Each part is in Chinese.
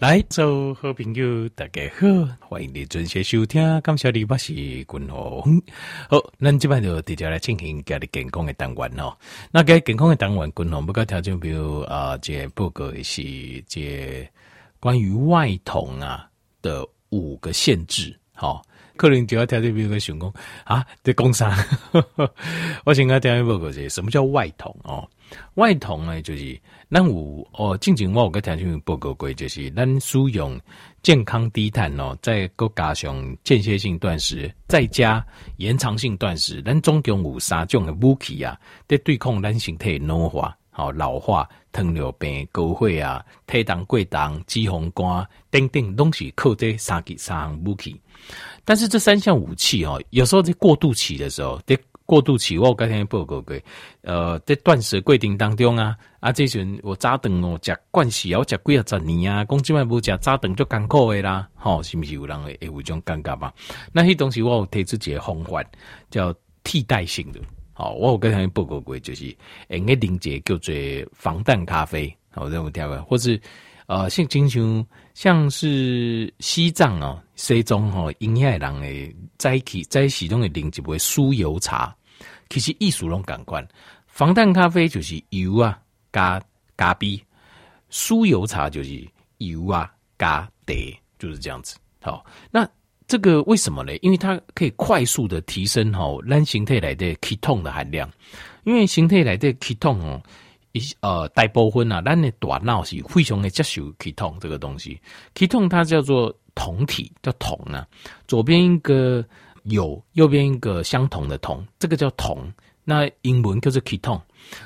来，做好朋友，大家好，欢迎你准时收听。感谢你，我是君鸿。好，咱这摆就直接来进行家的健康的单元哦。那该健康的单元，君鸿不个条件，比如啊，这报告是这关于外桶啊的五个限制。好，可能就要条件，比如个想讲啊，在工商，我先跟大家报告者什么叫外童哦？外童呢，就是。咱有哦，进前我有个听众报告过，就是咱使用健康低碳哦，再搁加上间歇性断食，再加延长性断食，咱总共有三种的武器啊，在对抗咱身体老化、好老化、糖尿病、高血压、体重过重、脂肪肝等等，拢是靠这三个三项武器。但是这三项武器哦，有时候在过渡期的时候，在过渡期，我有跟听报告过，呃，在断食过程当中啊。啊，这阵我早顿哦，食惯食我食几啊十年啊，讲即摆无食早顿就艰苦的啦，吼，是不是有人会会有种感觉嘛？那迄东西我有提出一个方法，叫替代性的，哦，我有跟他们报告过，就是诶，个零节叫做防弹咖啡，好，这么听过，或是呃，像经常像是西藏哦，西藏吼，因遐人诶，在起在其中的零节会酥油茶，其实意思拢共款，防弹咖啡就是油啊。加咖啡，酥油茶就是油啊，加茶就是这样子。好，那这个为什么呢？因为它可以快速的提升哈，咱形态来的 ketone 的含量。因为形态来的 ketone 哦，一呃大部分啊，咱的大脑是非常的接受 ketone 这个东西。ketone 它叫做酮体，叫酮啊。左边一个有，右边一个相同的酮，这个叫酮。那英文叫做 ketone。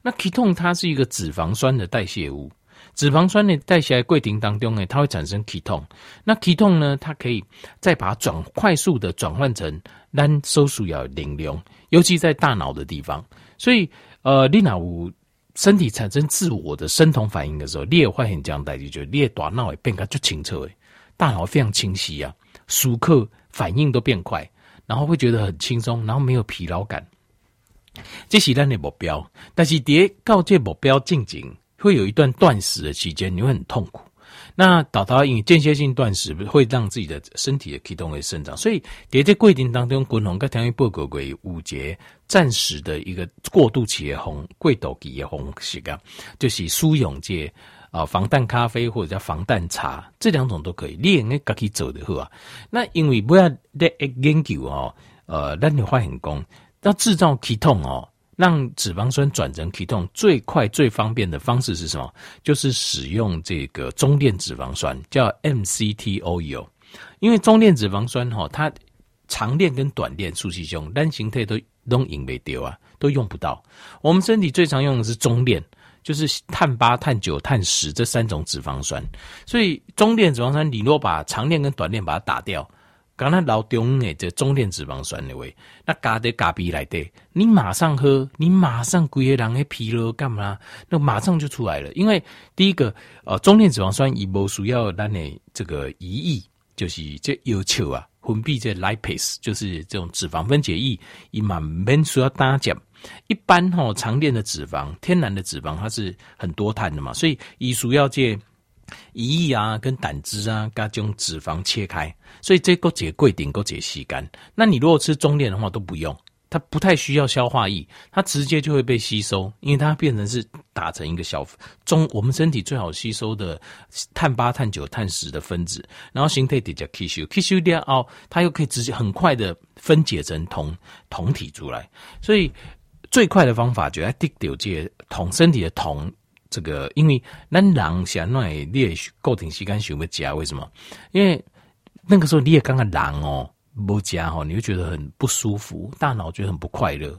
那 ketone 它是一个脂肪酸的代谢物，脂肪酸呢代谢在过程当中呢，它会产生体痛。那体痛呢，它可以再把它转快速的转换成咱所需要的能量，尤其在大脑的地方。所以，呃，你若有身体产生自我的生酮反应的时候，你也会很这样代谢，就你的大脑也变得就清澈，诶，大脑非常清晰啊，时刻反应都变快，然后会觉得很轻松，然后没有疲劳感。这是咱的目标，但是在到这目标进行，会有一段断食的期间，你会很痛苦。那导导因为间歇性断食会让自己的身体的启动会生长，所以在这过程当中，滚红跟条件报告过五节暂时的一个过渡期的红贵岛期的红时间，就是输永界啊防弹咖啡或者叫防弹茶这两种都可以，你应该可以走的啊。那因为不要在研究哦，呃，咱你话很工。要制造 ketone 哦，让脂肪酸转成 ketone 最快最方便的方式是什么？就是使用这个中链脂肪酸，叫 MCT oil。因为中链脂肪酸哈，它长链跟短链素气胸单形态都都用不掉啊，都用不到。我们身体最常用的是中链，就是碳八、碳九、碳十这三种脂肪酸。所以中链脂肪酸，你若把长链跟短链把它打掉。刚才老中诶，这中链脂肪酸那位，那加的咖啡来的，你马上喝，你马上规个人诶疲劳干嘛？那马上就出来了。因为第一个，呃，中链脂肪酸以不需要咱的这个胰液，就是这要求啊，分泌这 lipase，就是这种脂肪分解液，伊嘛免需要搭减。一般吼长链的脂肪，天然的脂肪，它是很多碳的嘛，所以伊需要这。胰液啊，跟胆汁啊，跟这种脂肪切开，所以这个解贵点，够解吸干。那你如果吃中链的话，都不用，它不太需要消化液，它直接就会被吸收，因为它变成是打成一个小中，我们身体最好吸收的碳八、碳九、碳十的分子，然后形态直接吸收，吸收掉哦，它又可以直接很快的分解成酮酮体出来，所以最快的方法就要滴掉这酮身体的酮。这个，因为咱人想那你也固定时间想要加，为什么？因为那个时候你也刚刚人哦，不加哦，你会觉得很不舒服，大脑觉得很不快乐。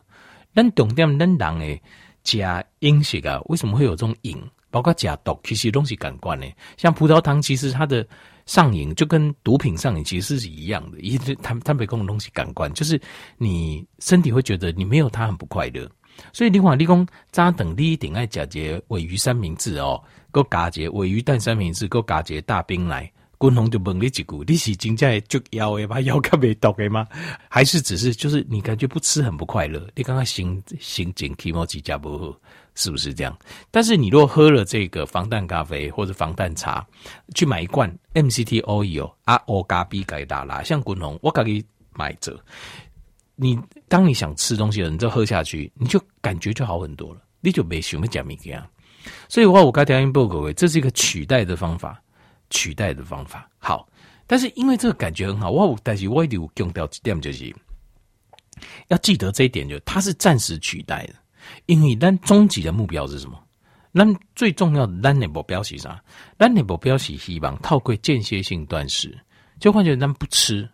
咱懂点，咱人诶加饮食啊，为什么会有这种瘾？包括加毒，其实东西感官呢，像葡萄糖，其实它的上瘾就跟毒品上瘾其实是一样的，一直它它没共同东西感官，就是你身体会觉得你没有它很不快乐。所以你看，你讲早顿你一定爱加些鮪鱼三明治哦，搁加些鮪鱼蛋三明治，搁加些大冰奶。军红就问你一句：你是真正就腰诶，把腰卡没毒诶吗？还是只是就是你感觉不吃很不快乐？你刚刚心心情起毛几家不好，是不是这样？但是你若喝了这个防弹咖啡或者防弹茶，去买一罐 MCT oil 啊，O 咖 B 改大啦，像滚红，我可以买着。你当你想吃东西了，你就喝下去，你就感觉就好很多了，你就没什么讲明样。所以的话，我刚调音报各位，这是一个取代的方法，取代的方法。好，但是因为这个感觉很好，我但是我一定有强调一点，就是要记得这一点，就它是暂时取代的。因为咱终极的目标是什么？咱最重要的咱的目标是啥？咱的目标是希望透过间歇性断食，就换成咱不吃，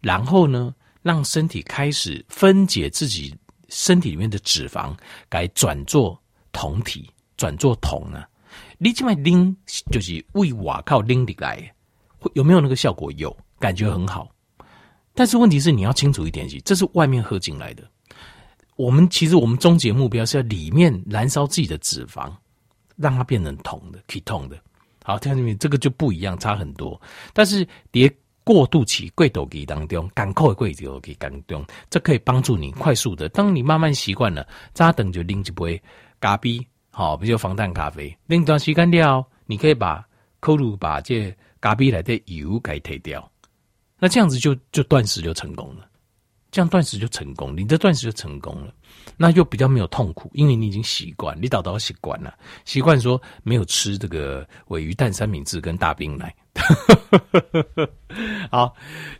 然后呢，让身体开始分解自己身体里面的脂肪，改转做酮体，转做酮啊。你这么拎就是为瓦靠拎的来，会有没有那个效果？有，感觉很好。但是问题是，你要清楚一点，是这是外面喝进来的。我们其实我们终极目标是要里面燃烧自己的脂肪，让它变成酮的，可以酮的。好，听到没？这个就不一样，差很多。但是别过渡期贵斗给当中，赶快贵斗期当中，这可以帮助你快速的。当你慢慢习惯了，扎等就拎一杯咖啡，好，比如防弹咖啡。拎段时间掉，你可以把扣入把这咖啡来的油给退掉，那这样子就就断食就成功了。这样断食就成功，你的断食就成功了，那又比较没有痛苦，因为你已经习惯，你早早习惯了，习惯说没有吃这个鮪鱼蛋三明治跟大冰奶。好，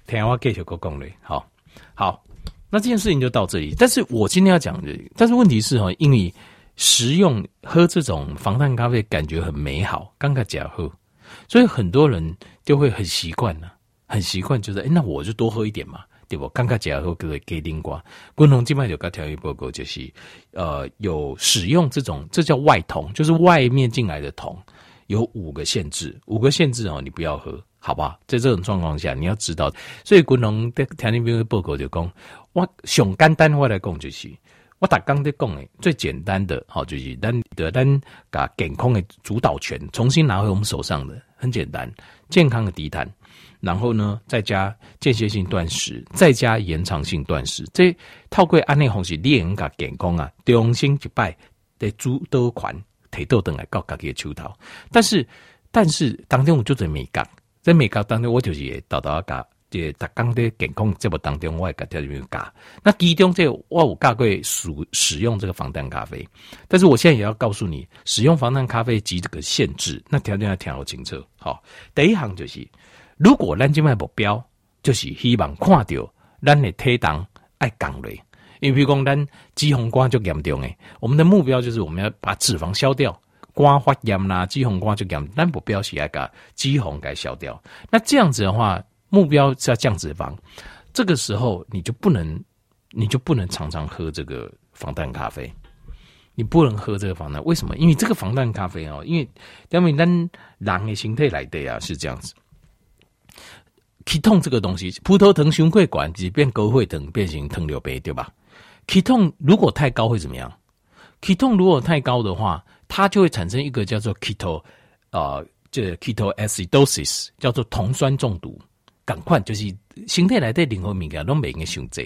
听我继续讲嘞，好好，那这件事情就到这里。但是我今天要讲的，但是问题是哈，因为食用喝这种防弹咖啡感觉很美好，刚开始喝，所以很多人就会很习惯了，很习惯就是，哎，那我就多喝一点嘛。对不？刚刚讲后，各位给听过，共同静脉有个调理报告，就是呃，有使用这种，这叫外酮，就是外面进来的酮，有五个限制，五个限制哦，你不要喝，好不好？在这种状况下，你要知道，所以共同的调理报告就讲，我想简单话来讲就是，我打刚在讲诶，最简单的，好就是咱得咱把健康的主导权重新拿回我们手上的，很简单，健康的低碳。然后呢，再加间歇性断食，再加延长性断食，这透过安内红是练个健康啊，中心一拜的诸多款提豆等来搞家己的手头。但是，但是当天我就在美国，在美国当中我就是导导个，这达刚的健康节目当中我也个条里面加。那其中这我有教过使使用这个防弹咖啡，但是我现在也要告诉你，使用防弹咖啡及这个限制，那条件要听好清楚。好，第一行就是。如果咱今卖目标就是希望看到咱的体重爱降落，因为比如讲咱脂肪肝就严重诶，我们的目标就是我们要把脂肪消掉，肝发炎啦，脂肪肝就严，咱目标是要把脂肪给消掉。那这样子的话，目标是要降脂肪，这个时候你就不能，你就不能常常喝这个防弹咖啡，你不能喝这个防弹，为什么？因为这个防弹咖啡哦，因为因为咱人的形态来的啊，是这样子。体痛这个东西，葡萄糖胸会管即变高会疼变形糖尿病，对吧？体痛如果太高会怎么样？体痛如果太高的话，它就会产生一个叫做 keto，呃，这 ketoacidosis，叫做酮酸中毒。赶快就是形态来对灵活敏感都每个选择。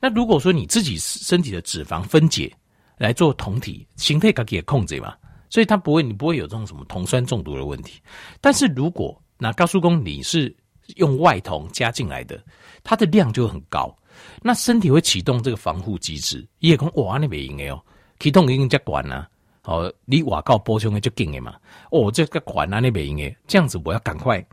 那如果说你自己身体的脂肪分解来做酮体，形态可以控制嘛？所以它不会，你不会有这种什么酮酸中毒的问题。但是如果那高速公你是用外酮加进来的，它的量就很高，那身体会启动这个防护机制。也讲哇，那边应该哦，启动已经加管了，哦，你瓦靠波胸的就紧的嘛。哦，这个管啊那边应该这样子，我要赶快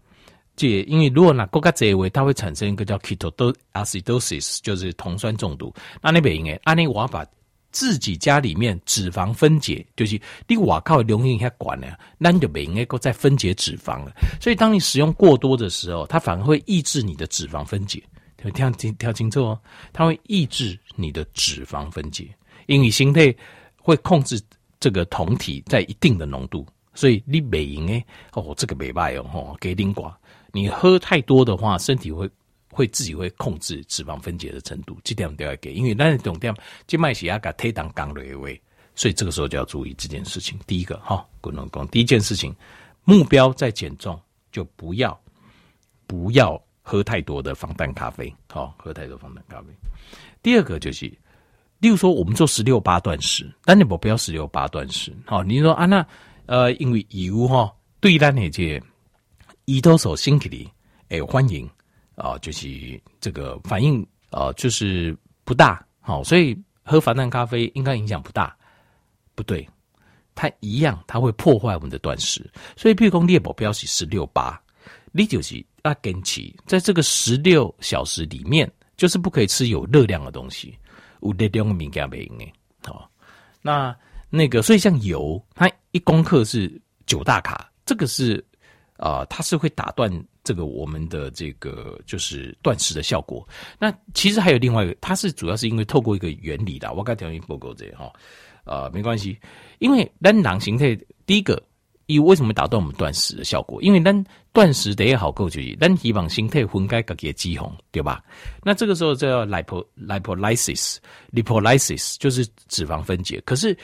这，因为如果那国家这位，它会产生一个叫 ketoacidosis，就是酮酸中毒。那那边应该，安尼我要把。自己家里面脂肪分解，就是你瓦靠容易下管了，那你就没应该够再分解脂肪了。所以当你使用过多的时候，它反而会抑制你的脂肪分解。听听听清楚哦，它会抑制你的脂肪分解，因为心态会控制这个酮体在一定的浓度，所以你没应该哦，这个没办哦，吼，给丁寡，你喝太多的话，身体会。会自己会控制脂肪分解的程度，这点都要给，因为那种点静脉血压给推档降了一位，所以这个时候就要注意这件事情。第一个哈，滚龙工，第一件事情，目标在减重，就不要不要喝太多的防弹咖啡，好，喝太多防弹咖啡。第二个就是例如说，我们做十六八断食，但你不要十六八断食。好，你说啊，那呃，因为油哈对咱那些胰岛素身体里诶欢迎啊、就是这个反应啊、就是不大好，所以喝防弹咖啡应该影响不大。不对，它一样，它会破坏我们的断食。所以，譬如说猎宝标是十六八，你就是要跟起，在这个十六小时里面，就是不可以吃有热量的东西。有热量的敏感原因诶，好，那那个，所以像油，它一公克是九大卡，这个是啊、它是会打断这个我们的这个就是断食的效果。那其实还有另外一个，它是主要是因为透过一个原理的，我刚才讲你报告这哈。啊、呃，没关系，因为单囊形态第一个，以为什么打断我们断食的效果？因为单断食得也好够就，单希望形态分解个给肌红，对吧？那这个时候叫 lipo lipolysis，lipolysis 就是脂肪分解。可是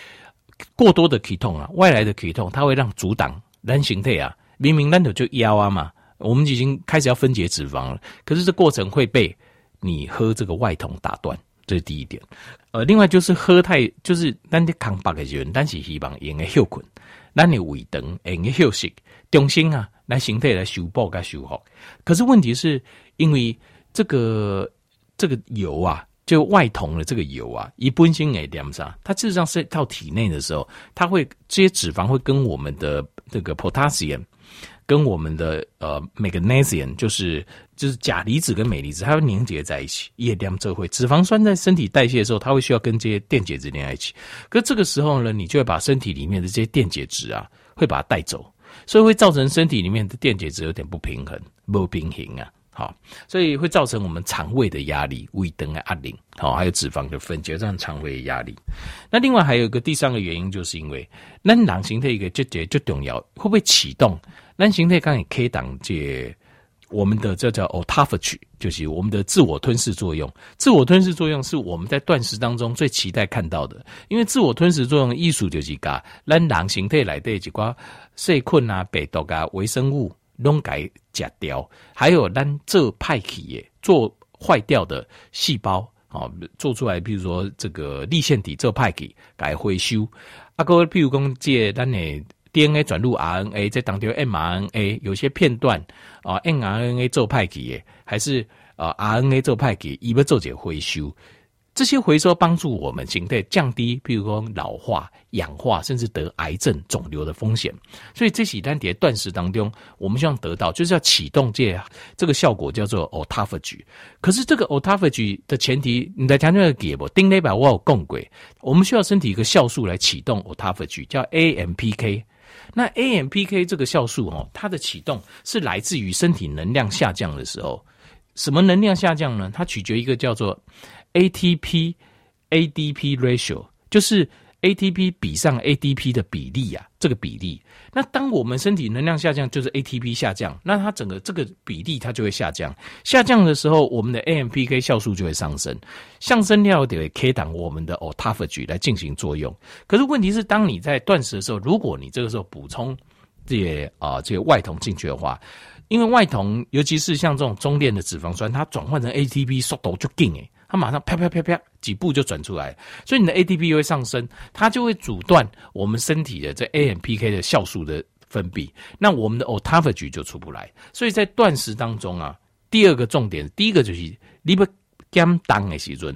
过多的 ketone 啊，外来的 ketone，它会让阻挡单形态啊，明明单头就腰啊嘛，我们已经开始要分解脂肪了，可是这过程会被你喝这个外酮打断。这是第一点，呃，另外就是喝太，就是咱的康巴的人，但是希望用个休困，咱的胃肠用个休息，中心啊，来形态来修补跟修复。可是问题是因为这个这个油啊，就外桶的这个油啊，一般性诶点啥？它事实上是到体内的时候，它会这些脂肪会跟我们的这个 potassium。跟我们的呃 magnesium 就是就是钾离子跟镁离子，它会凝结在一起，液量这会脂肪酸在身体代谢的时候，它会需要跟这些电解质连在一起。可这个时候呢，你就会把身体里面的这些电解质啊，会把它带走，所以会造成身体里面的电解质有点不平衡，不平衡啊。好，所以会造成我们肠胃的压力，胃等的压力，好，还有脂肪的分解，这样肠胃的压力。那另外还有一个第三个原因，就是因为那囊形的一个结节就重要，会不会启动？囊形态刚也可以挡解我们的这叫 autophagy，就是我们的自我吞噬作用。自我吞噬作用是我们在断食当中最期待看到的，因为自我吞噬作用艺术就是讲，那囊形态来的几寡细菌啊、病毒啊、微生物。拢改假掉，还有咱这派体耶做坏掉的细胞，哦，做出来，比如说这个粒线体做派体改回收。啊，各位，譬如讲借咱的 DNA 转入 RNA，在当中 mRNA 有些片段啊，mRNA 做派给，还是啊 RNA 做派给，伊要做些回收。这些回收帮助我们形态降低，比如说老化、氧化，甚至得癌症、肿瘤的风险。所以这几单碟断食当中，我们希望得到就是要启动这这个效果，叫做 autophagy。可是这个 autophagy 的前提，你在讲那个给不？丁内把我有共轨，我们需要身体一个酵素来启动 autophagy，叫 AMPK。那 AMPK 这个酵素哦，它的启动是来自于身体能量下降的时候。什么能量下降呢？它取决一个叫做 ATP ADP ratio 就是 ATP 比上 ADP 的比例啊，这个比例。那当我们身体能量下降，就是 ATP 下降，那它整个这个比例它就会下降。下降的时候，我们的 AMPK 酵素就会上升，上升了就会开挡我们的 autophagy 来进行作用。可是问题是，当你在断食的时候，如果你这个时候补充这些啊这些外酮进去的话，因为外酮，尤其是像这种中链的脂肪酸，它转换成 ATP 速度就劲诶。它马上啪啪啪啪几步就转出来，所以你的 ATP 会上升，它就会阻断我们身体的这 AMPK 的酵素的分泌，那我们的 autophagy 就出不来。所以在断食当中啊，第二个重点，第一个就是你不减当的时阵，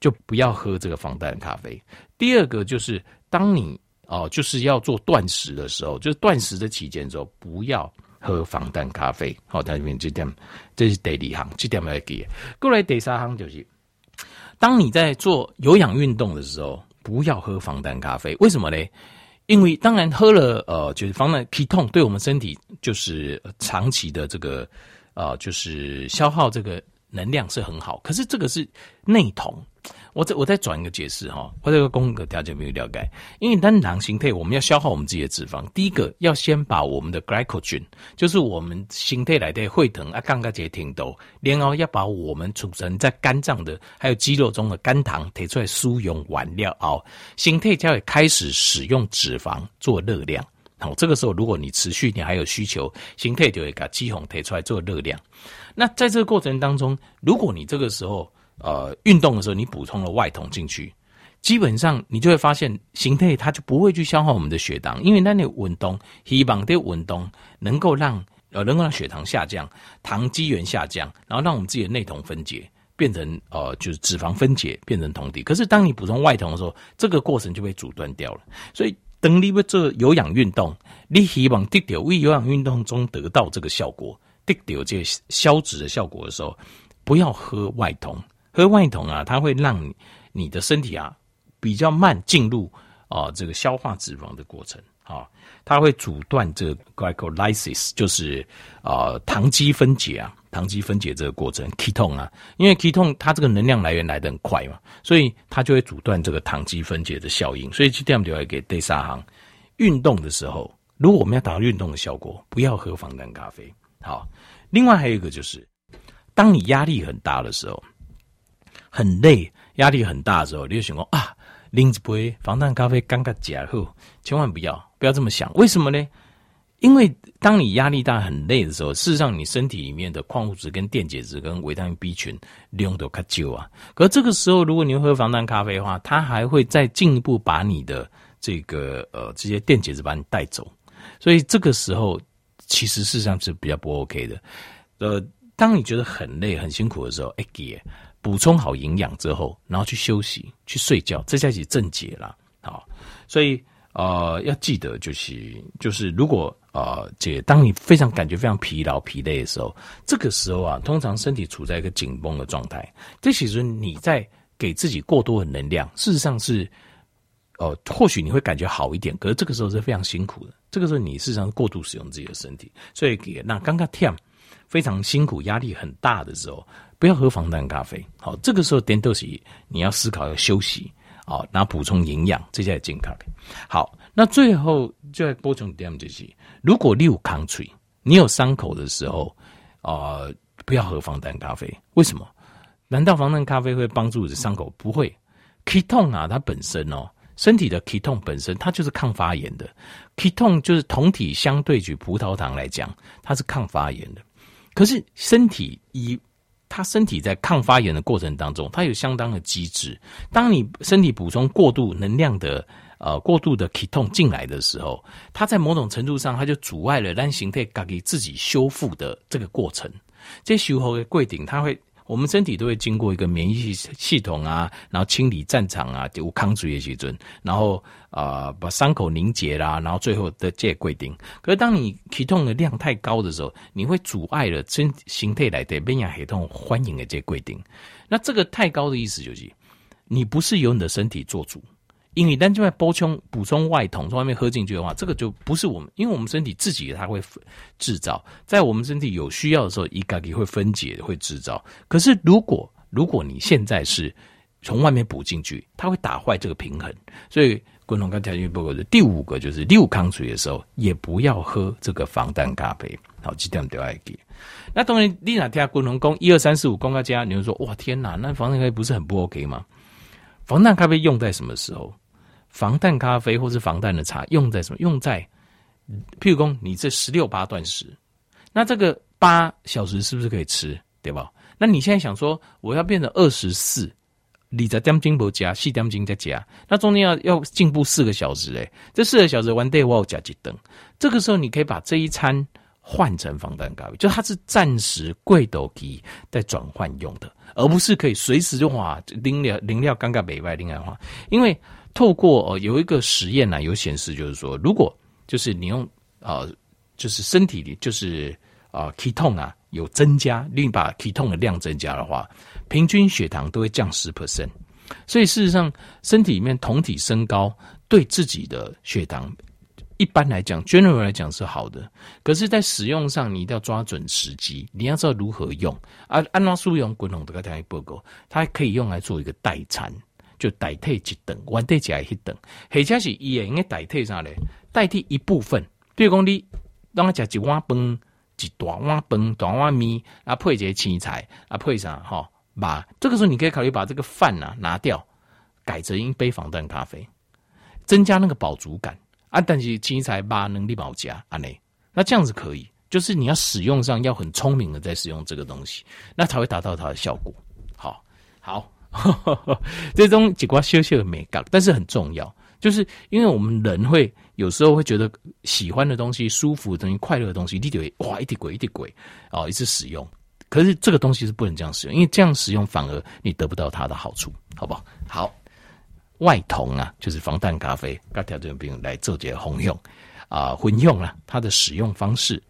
就不要喝这个防弹咖啡。第二个就是当你哦、就是要做断食的时候，就是断食的期间的时候，不要。喝防弹咖啡，好，它里面这点，这是第二行，这点要记。过来第三行就是，当你在做有氧运动的时候，不要喝防弹咖啡。为什么呢？因为当然喝了，呃，就是防弹 k 痛对我们身体就是长期的这个，呃，就是消耗这个能量是很好。可是这个是内酮。我再我再转一个解释哈，或者个功课大家没有了解，因为单糖形态我们要消耗我们自己的脂肪，第一个要先把我们的 glycogen，就是我们形态来的会疼啊，刚刚这些挺多，然后要把我们储存在肝脏的还有肌肉中的肝糖提出来输用完了哦，形态就会开始使用脂肪做热量。好，这个时候如果你持续你还有需求，形态就会把肌红提出来做热量。那在这个过程当中，如果你这个时候呃运动的时候，你补充了外酮进去，基本上你就会发现形态它就不会去消耗我们的血糖，因为那你稳动希望的稳动能够让呃能够让血糖下降，糖基原下降，然后让我们自己的内酮分解。变成呃，就是脂肪分解变成酮体。可是当你补充外酮的时候，这个过程就被阻断掉了。所以等你不做有氧运动，你希望得到为有氧运动中得到这个效果，得到这消脂的效果的时候，不要喝外酮。喝外酮啊，它会让你的身体啊比较慢进入啊、这个消化脂肪的过程啊。它会阻断这个 glycolysis，就是啊、糖基分解啊，糖基分解这个过程 ketone 啊，因为 ketone 它这个能量来源来得很快嘛，所以它就会阻断这个糖基分解的效应。所以这样就要给第三行，运动的时候，如果我们要达到运动的效果，不要喝防弹咖啡。好，另外还有一个就是，当你压力很大的时候，很累，压力很大的时候，你就想说啊。拎一杯防弹咖啡，刚刚加后，千万不要不要这么想。为什么呢？因为当你压力大、很累的时候，事实上你身体里面的矿物质、跟电解质、跟维他命 B 群利用都较少啊。可是这个时候，如果你喝防弹咖啡的话，它还会再进一步把你的这个呃这些电解质把你带走。所以这个时候，其实事实上是比较不 OK 的。呃，当你觉得很累、很辛苦的时候，哎给。补充好营养之后，然后去休息、去睡觉，这才是正解啦。好，所以呃，要记得就是就是，如果呃，这当你非常感觉非常疲劳、疲累的时候，这个时候啊，通常身体处在一个紧绷的状态。这其实你在给自己过多的能量，事实上是呃，或许你会感觉好一点，可是这个时候是非常辛苦的。这个时候你事实上过度使用自己的身体，所以给那刚刚跳非常辛苦、压力很大的时候。不要喝防弹咖啡，好，这个时候点都是你要思考要休息，好，然后补充营养，这才是健康的。好，那最后就要补充点就是，如果你有抗脆，你有伤口的时候，啊、呃，不要喝防弹咖啡。为什么？难道防弹咖啡会帮助你的伤口？不会。ketone 啊，它本身哦，身体的 ketone 本身它就是抗发炎的。ketone 就是酮体相对于葡萄糖来讲，它是抗发炎的。可是身体以他身体在抗发炎的过程当中，它有相当的机制。当你身体补充过度能量的呃过度的酮进来的时候，它在某种程度上，它就阻碍了让形态给自己修复的这个过程。这修复的柜顶，它会。我们身体都会经过一个免疫系系统啊，然后清理战场啊，就抗阻的时阵，然后啊、把伤口凝结啦，然后最后的这个规定。可是当你体痛的量太高的时候，你会阻碍了身形态来的免疫系统欢迎的这个规定。那这个太高的意思就是，你不是由你的身体做主。因为单就在补充补充外桶从外面喝进去的话，这个就不是我们，因为我们身体自己它会制造，在我们身体有需要的时候，一个也会分解会制造。可是如果如果你现在是从外面补进去，它会打坏这个平衡。所以滚筒刚条件报告的第五个就是六康水的时候，也不要喝这个防弹咖啡。好，这点都要给。那当然，你哪听滚筒工一二三四五公告加，你会说哇天哪，那防弹咖啡不是很不 OK 吗？防弹咖啡用在什么时候？防弹咖啡或是防弹的茶用在什么？用在，譬如说你这十六八断食，那这个八小时是不是可以吃？对吧？那你现在想说我要变成二十四，你在点金不加，细点金再加，那中间要要进步四个小时诶，这四个小时完 day 我要加几灯？这个时候你可以把这一餐换成防弹咖啡，就它是暂时贵斗机在转换用的，而不是可以随时就哇零料零料尴尬北外另外话，因为。透过呃有一个实验呢，有显示就是说，如果就是你用呃就是身体里就是啊 ketone 啊有增加，另一把 ketone 的量增加的话，平均血糖都会降十 percent。所以事实上，身体里面酮体升高对自己的血糖一般来讲，general 来讲是好的。可是，在使用上，你一定要抓准时机，你要知道如何用。啊，按照书用滚筒这个调理报告，它可以用来做一个代餐。就代替一顿，晚点加一顿，或者是伊也应该代替啥嘞？代替一部分，比如讲你当他食一碗饭，一大碗饭，大碗面，啊配一些青菜，啊配啥哈？把这个时候你可以考虑把这个饭呐拿掉，改成一杯防弹咖啡，增加那个饱足感啊。但是青菜把能力保加啊内，那这样子可以，就是你要使用上要很聪明的在使用这个东西，那才会达到它的效果。好，好，这种几瓜小小的美感，但是很重要，就是因为我们人会有时候会觉得喜欢的东西、舒服的东西、快乐的东西，你就会哇一滴鬼一滴鬼哦，一直使用。可是这个东西是不能这样使用，因为这样使用反而你得不到它的好处，好不好？好，外同啊，就是防弹咖啡，各条件兵来做这个红用啊，混用啊，它的使用方式